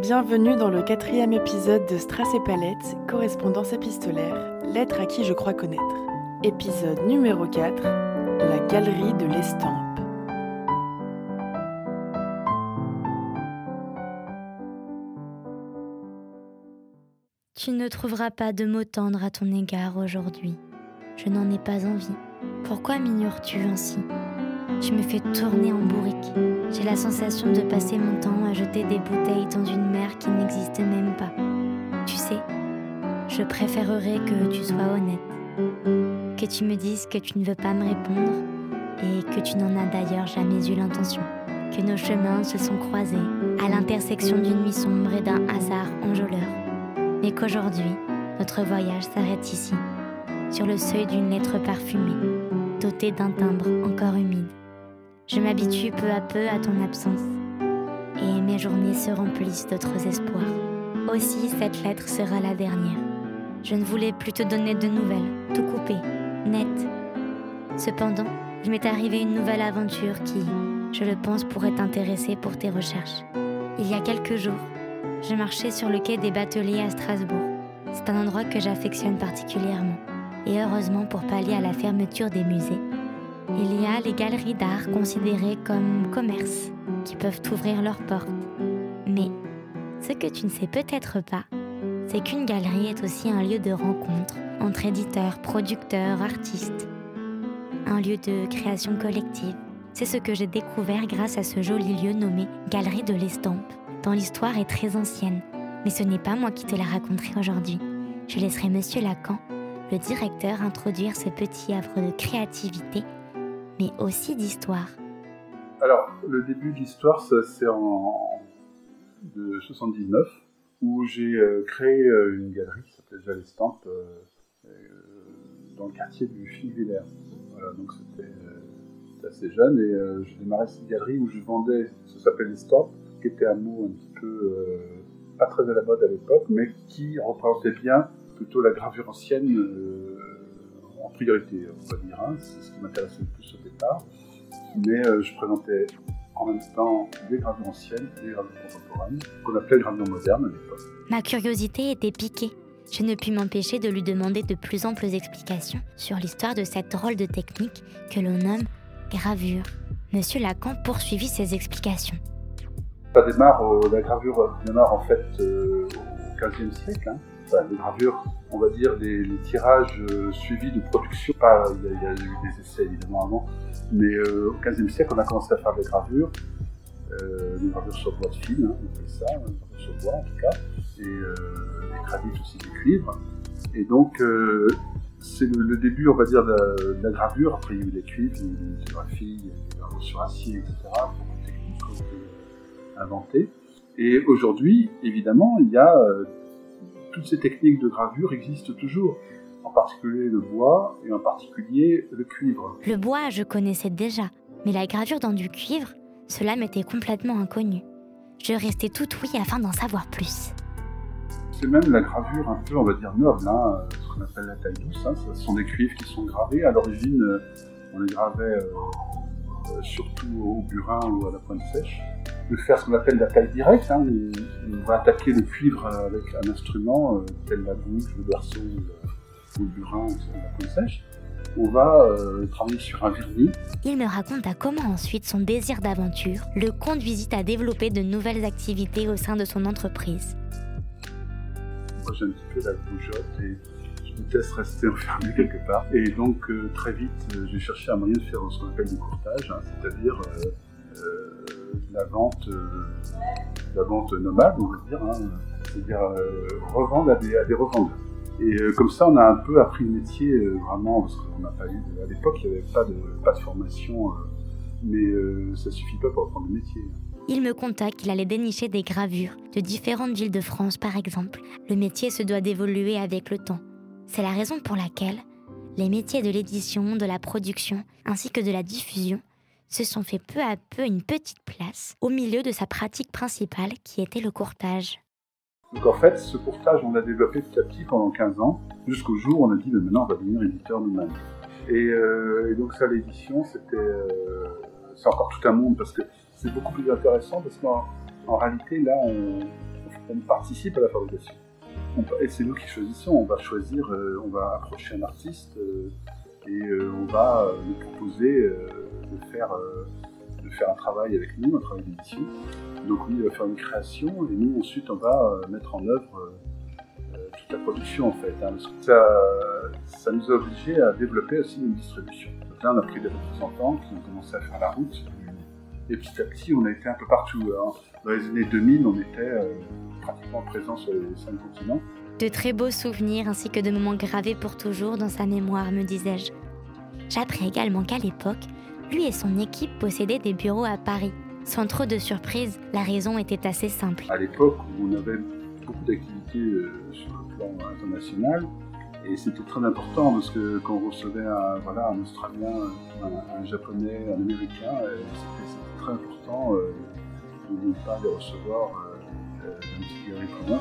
Bienvenue dans le quatrième épisode de Strass et Palette, correspondance épistolaire, lettre à qui je crois connaître. Épisode numéro 4, la galerie de l'estampe. Tu ne trouveras pas de mots tendres à ton égard aujourd'hui. Je n'en ai pas envie. Pourquoi m'ignores-tu ainsi? Tu me fais tourner en bourrique. J'ai la sensation de passer mon temps à jeter des bouteilles dans une mer qui n'existe même pas. Tu sais, je préférerais que tu sois honnête. Que tu me dises que tu ne veux pas me répondre et que tu n'en as d'ailleurs jamais eu l'intention. Que nos chemins se sont croisés à l'intersection d'une nuit sombre et d'un hasard enjôleur. Mais qu'aujourd'hui, notre voyage s'arrête ici, sur le seuil d'une lettre parfumée, dotée d'un timbre encore humide. Je m'habitue peu à peu à ton absence, et mes journées se remplissent d'autres espoirs. Aussi, cette lettre sera la dernière. Je ne voulais plus te donner de nouvelles, tout coupé, net. Cependant, il m'est arrivé une nouvelle aventure qui, je le pense, pourrait t'intéresser pour tes recherches. Il y a quelques jours, je marchais sur le quai des Bateliers à Strasbourg. C'est un endroit que j'affectionne particulièrement. Et heureusement pour pallier à la fermeture des musées, il y a les galeries d'art considérées comme commerces qui peuvent ouvrir leurs portes. Mais ce que tu ne sais peut-être pas, c'est qu'une galerie est aussi un lieu de rencontre entre éditeurs, producteurs, artistes. Un lieu de création collective. C'est ce que j'ai découvert grâce à ce joli lieu nommé Galerie de l'Estampe, dont l'histoire est très ancienne. Mais ce n'est pas moi qui te la raconterai aujourd'hui. Je laisserai Monsieur Lacan, le directeur, introduire ce petit havre de créativité, mais aussi d'histoire. Alors, le début de l'histoire, c'est en de 79, où j'ai euh, créé euh, une galerie qui s'appelait déjà l'Estampe, euh, dans le quartier du Philvillers. Voilà, donc c'était assez jeune, et j'ai démarré cette galerie où je vendais, ça s'appelle l'Estampe, qui était un mot un petit peu pas très à la mode à l'époque, mais qui représentait bien plutôt la gravure ancienne en priorité, on va dire. Hein. c'est ce qui m'intéressait le plus au départ. Mais je présentais en même temps des gravures anciennes et des gravures contemporaines, qu'on appelait gravures modernes à l'époque. Ma curiosité était piquée. Je ne pus m'empêcher de lui demander de plus amples explications sur l'histoire de cette drôle de technique que l'on nomme gravure. Monsieur Lacan poursuivit ses explications. Ça démarre, la gravure démarre en fait euh, au XVe siècle. Hein. Les gravures, on va dire, les, tirages euh, suivis de production. Il y, a, eu des essais évidemment avant, mais euh, au XVe siècle, on a commencé à faire des gravures, des gravures sur bois de fil, hein, on appelle ça, sur bois en tout cas, et des gravures aussi des cuivres. Et donc, c'est le, début, on va dire, de la, gravure. Après, il y a eu les cuivres, il les lithographies, les gravures sur acier, etc. Beaucoup de techniques ont été inventées. Et aujourd'hui, évidemment, il y a toutes ces techniques de gravure existent toujours, en particulier le bois et en particulier le cuivre. Le bois, je connaissais déjà, mais la gravure dans du cuivre, cela m'était complètement inconnu. Je restais tout oui afin d'en savoir plus. C'est même la gravure un peu, on va dire, noble, hein, ce qu'on appelle la taille douce. Hein. ce sont des cuivres qui sont gravés. À l'origine, euh, on les gravait euh, surtout au burin ou à la pointe sèche de faire ce qu'on appelle la taille directe. Hein, on, va attaquer le cuivre avec un instrument euh, tel la bouche, le berceau ou le, burin ou la sèche. On va euh, travailler sur un vernis. Il me raconte à comment ensuite son désir d'aventure le conduisit à développer de nouvelles activités au sein de son entreprise. Moi j'ai un petit peu la bougeotte et je déteste rester enfermé quelque part. Et donc euh, très vite j'ai cherché un moyen de faire ce qu'on appelle du courtage, hein, c'est-à-dire la vente, euh, la vente nomade, on va dire, hein. c'est-à-dire euh, revendre à des, revendeurs. Et euh, comme ça, on a un peu appris le métier vraiment, parce qu'on n'a pas eu, à l'époque, il n'y avait pas de, pas de formation, mais ça suffit pas pour apprendre le métier. Il me conta qu'il allait dénicher des gravures de différentes villes de France, par exemple. Le métier se doit d'évoluer avec le temps. C'est la raison pour laquelle les métiers de l'édition, de la production, ainsi que de la diffusion se sont fait peu à peu une petite place au milieu de sa pratique principale qui était le courtage. Donc en fait, ce courtage, on l'a développé petit à petit pendant 15 ans, jusqu'au jour où on a dit, mais maintenant on va devenir éditeur nous-mêmes. Et, euh, et, donc ça, l'édition, c'était, euh, c'est encore tout un monde parce que c'est beaucoup plus intéressant parce qu'en réalité, là, on, participe à la fabrication. et c'est nous qui choisissons. On va choisir, euh, on va approcher un artiste et on va lui proposer de faire, de faire un travail avec nous, un travail d'édition. Donc lui, il va faire une création et nous, ensuite, on va mettre en œuvre toute la production en fait. Hein. ça, ça nous a obligés à développer aussi une distribution. On a pris des représentants qui ont commencé à faire la route. Et petit à petit, on a été un peu partout. Hein. Dans les années 2000, on était euh, pratiquement présent sur les cinq continents. De très beaux souvenirs ainsi que de moments gravés pour toujours dans sa mémoire, me disais-je. J'apprends également qu'à l'époque, lui et son équipe possédaient des bureaux à Paris. Sans trop de surprise, la raison était assez simple. À l'époque, on avait beaucoup d'activités euh, sur le plan international, et c'était très important parce que quand on recevait un, voilà, un Australien, un, Japonais, un Américain, euh, c'était très important euh, de ne pas les recevoir.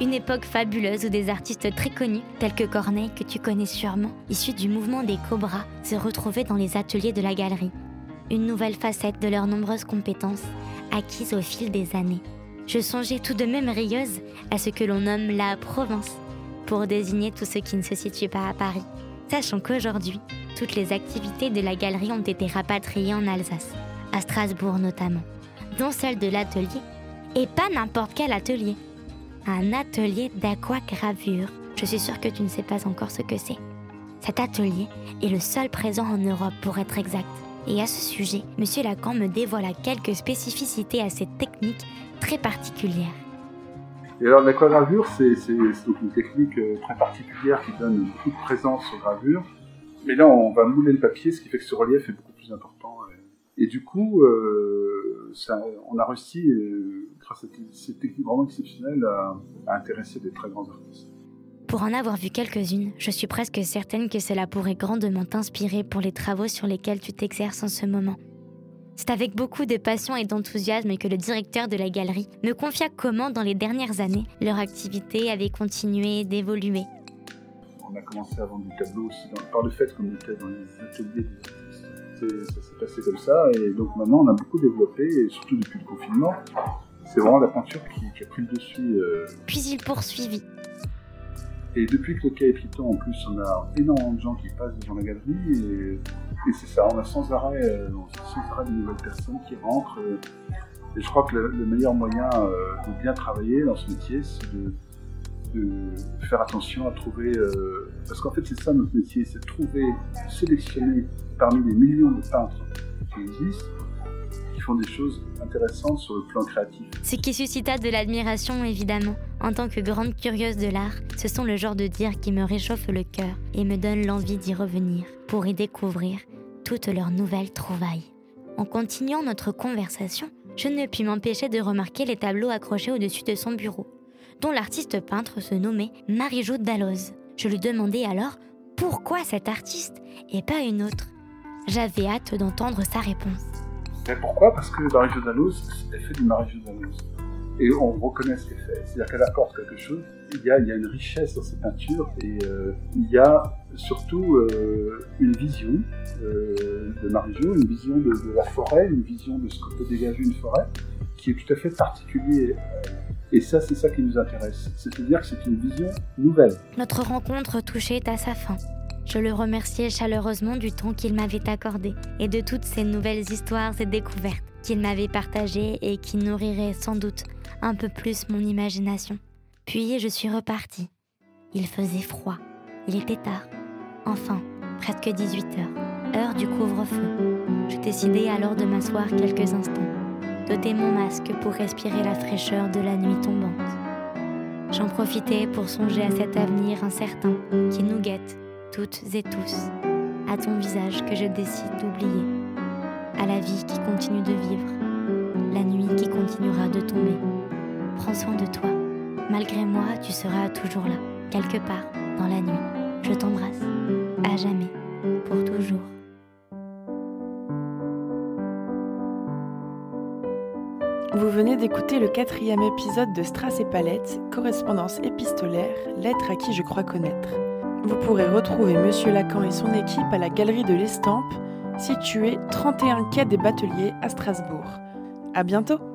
Une époque fabuleuse où des artistes très connus, tels que Corneille, que tu connais sûrement, issus du mouvement des Cobras, se retrouvaient dans les ateliers de la galerie. Une nouvelle facette de leurs nombreuses compétences, acquises au fil des années. Je songeais tout de même rieuse à ce que l'on nomme la Provence, pour désigner tous ceux qui ne se situent pas à Paris. Sachant qu'aujourd'hui, toutes les activités de la galerie ont été rapatriées en Alsace, à Strasbourg notamment, dont celle de l'atelier, et pas n'importe quel atelier, un atelier d'aquagravure. Je suis sûre que tu ne sais pas encore ce que c'est. Cet atelier est le seul présent en Europe pour être exact. Et à ce sujet, M. Lacan me dévoila quelques spécificités à cette technique très particulière. Et alors l'aquagravure, c'est donc une technique euh, très particulière qui donne beaucoup de présence aux gravures. Mais là, on va mouler le papier, ce qui fait que ce relief est beaucoup plus important. Et, du coup, euh, on a réussi, euh, grâce à cette technique vraiment exceptionnelle, à intéresser des très grands artistes. Pour en avoir vu quelques-unes, je suis presque certaine que cela pourrait grandement t'inspirer pour les travaux sur lesquels tu t'exerces en ce moment. C'est avec beaucoup de passion et d'enthousiasme que le directeur de la galerie me confia comment, dans les dernières années, leur activité avait continué d'évoluer. On a commencé à vendre des tableaux aussi par le fait qu'on était dans les ateliers des Ça s'est passé comme ça, et donc maintenant on a beaucoup développé, et surtout depuis le confinement. C'est vraiment la peinture qui, a pris le dessus. Euh. Puis il poursuivit. Et depuis que le cas est piéton, en plus, on a énormément de gens qui passent devant la galerie. Et, c'est ça, on a sans arrêt, euh, sans arrêt de nouvelles personnes qui rentrent. Euh. et je crois que le, meilleur moyen euh, de bien travailler dans ce métier, c'est de, faire attention à trouver. parce qu'en fait, c'est ça notre métier, c'est de trouver, sélectionner parmi les millions de peintres qui existent font des choses intéressantes sur le plan créatif. Ce qui suscita de l'admiration, évidemment. En tant que grande curieuse de l'art, ce sont le genre de dire qui me réchauffe le cœur et me donne l'envie d'y revenir pour y découvrir toutes leurs nouvelles trouvailles. En continuant notre conversation, je ne puis m'empêcher de remarquer les tableaux accrochés au-dessus de son bureau, dont l'artiste peintre se nommait Marie-Jo Dalloz. Je lui demandai alors pourquoi cet artiste et pas une autre. J'avais hâte d'entendre sa réponse pourquoi? Parce que Marie-Jo elle fait du Marie-Jo Et on reconnaît ce qu'elle fait. C'est-à-dire qu'elle apporte quelque chose. Il y, a, une richesse dans ses peintures et euh, il y a surtout euh, une vision euh, de Marie-Jo, une vision de, la forêt, une vision de ce que peut dégager une forêt qui est tout à fait particulier. Et ça, c'est ça qui nous intéresse. C'est-à-dire que c'est une vision nouvelle. Notre rencontre touchait à sa fin. Je le remerciais chaleureusement du temps qu'il m'avait accordé et de toutes ces nouvelles histoires et découvertes qu'il m'avait partagées et qui nourriraient sans doute un peu plus mon imagination. Puis je suis repartie. Il faisait froid. Il était tard. Enfin, presque 18 heures, heure du couvre-feu. Je décidai alors de m'asseoir quelques instants, d'ôter mon masque pour respirer la fraîcheur de la nuit tombante. J'en profitais pour songer à cet avenir incertain qui nous guette toutes et tous, à ton visage que je décide d'oublier, à la vie qui continue de vivre, la nuit qui continuera de tomber. Prends soin de toi. Malgré moi, tu seras toujours là, quelque part, dans la nuit. Je t'embrasse, à jamais, pour toujours. Vous venez d'écouter le quatrième épisode de Strass et Palette, correspondance épistolaire, lettre à qui je crois connaître. Vous pourrez retrouver Monsieur Lacan et son équipe à la Galerie de l'Estampe, située 31 quai des Bateliers à Strasbourg. À bientôt!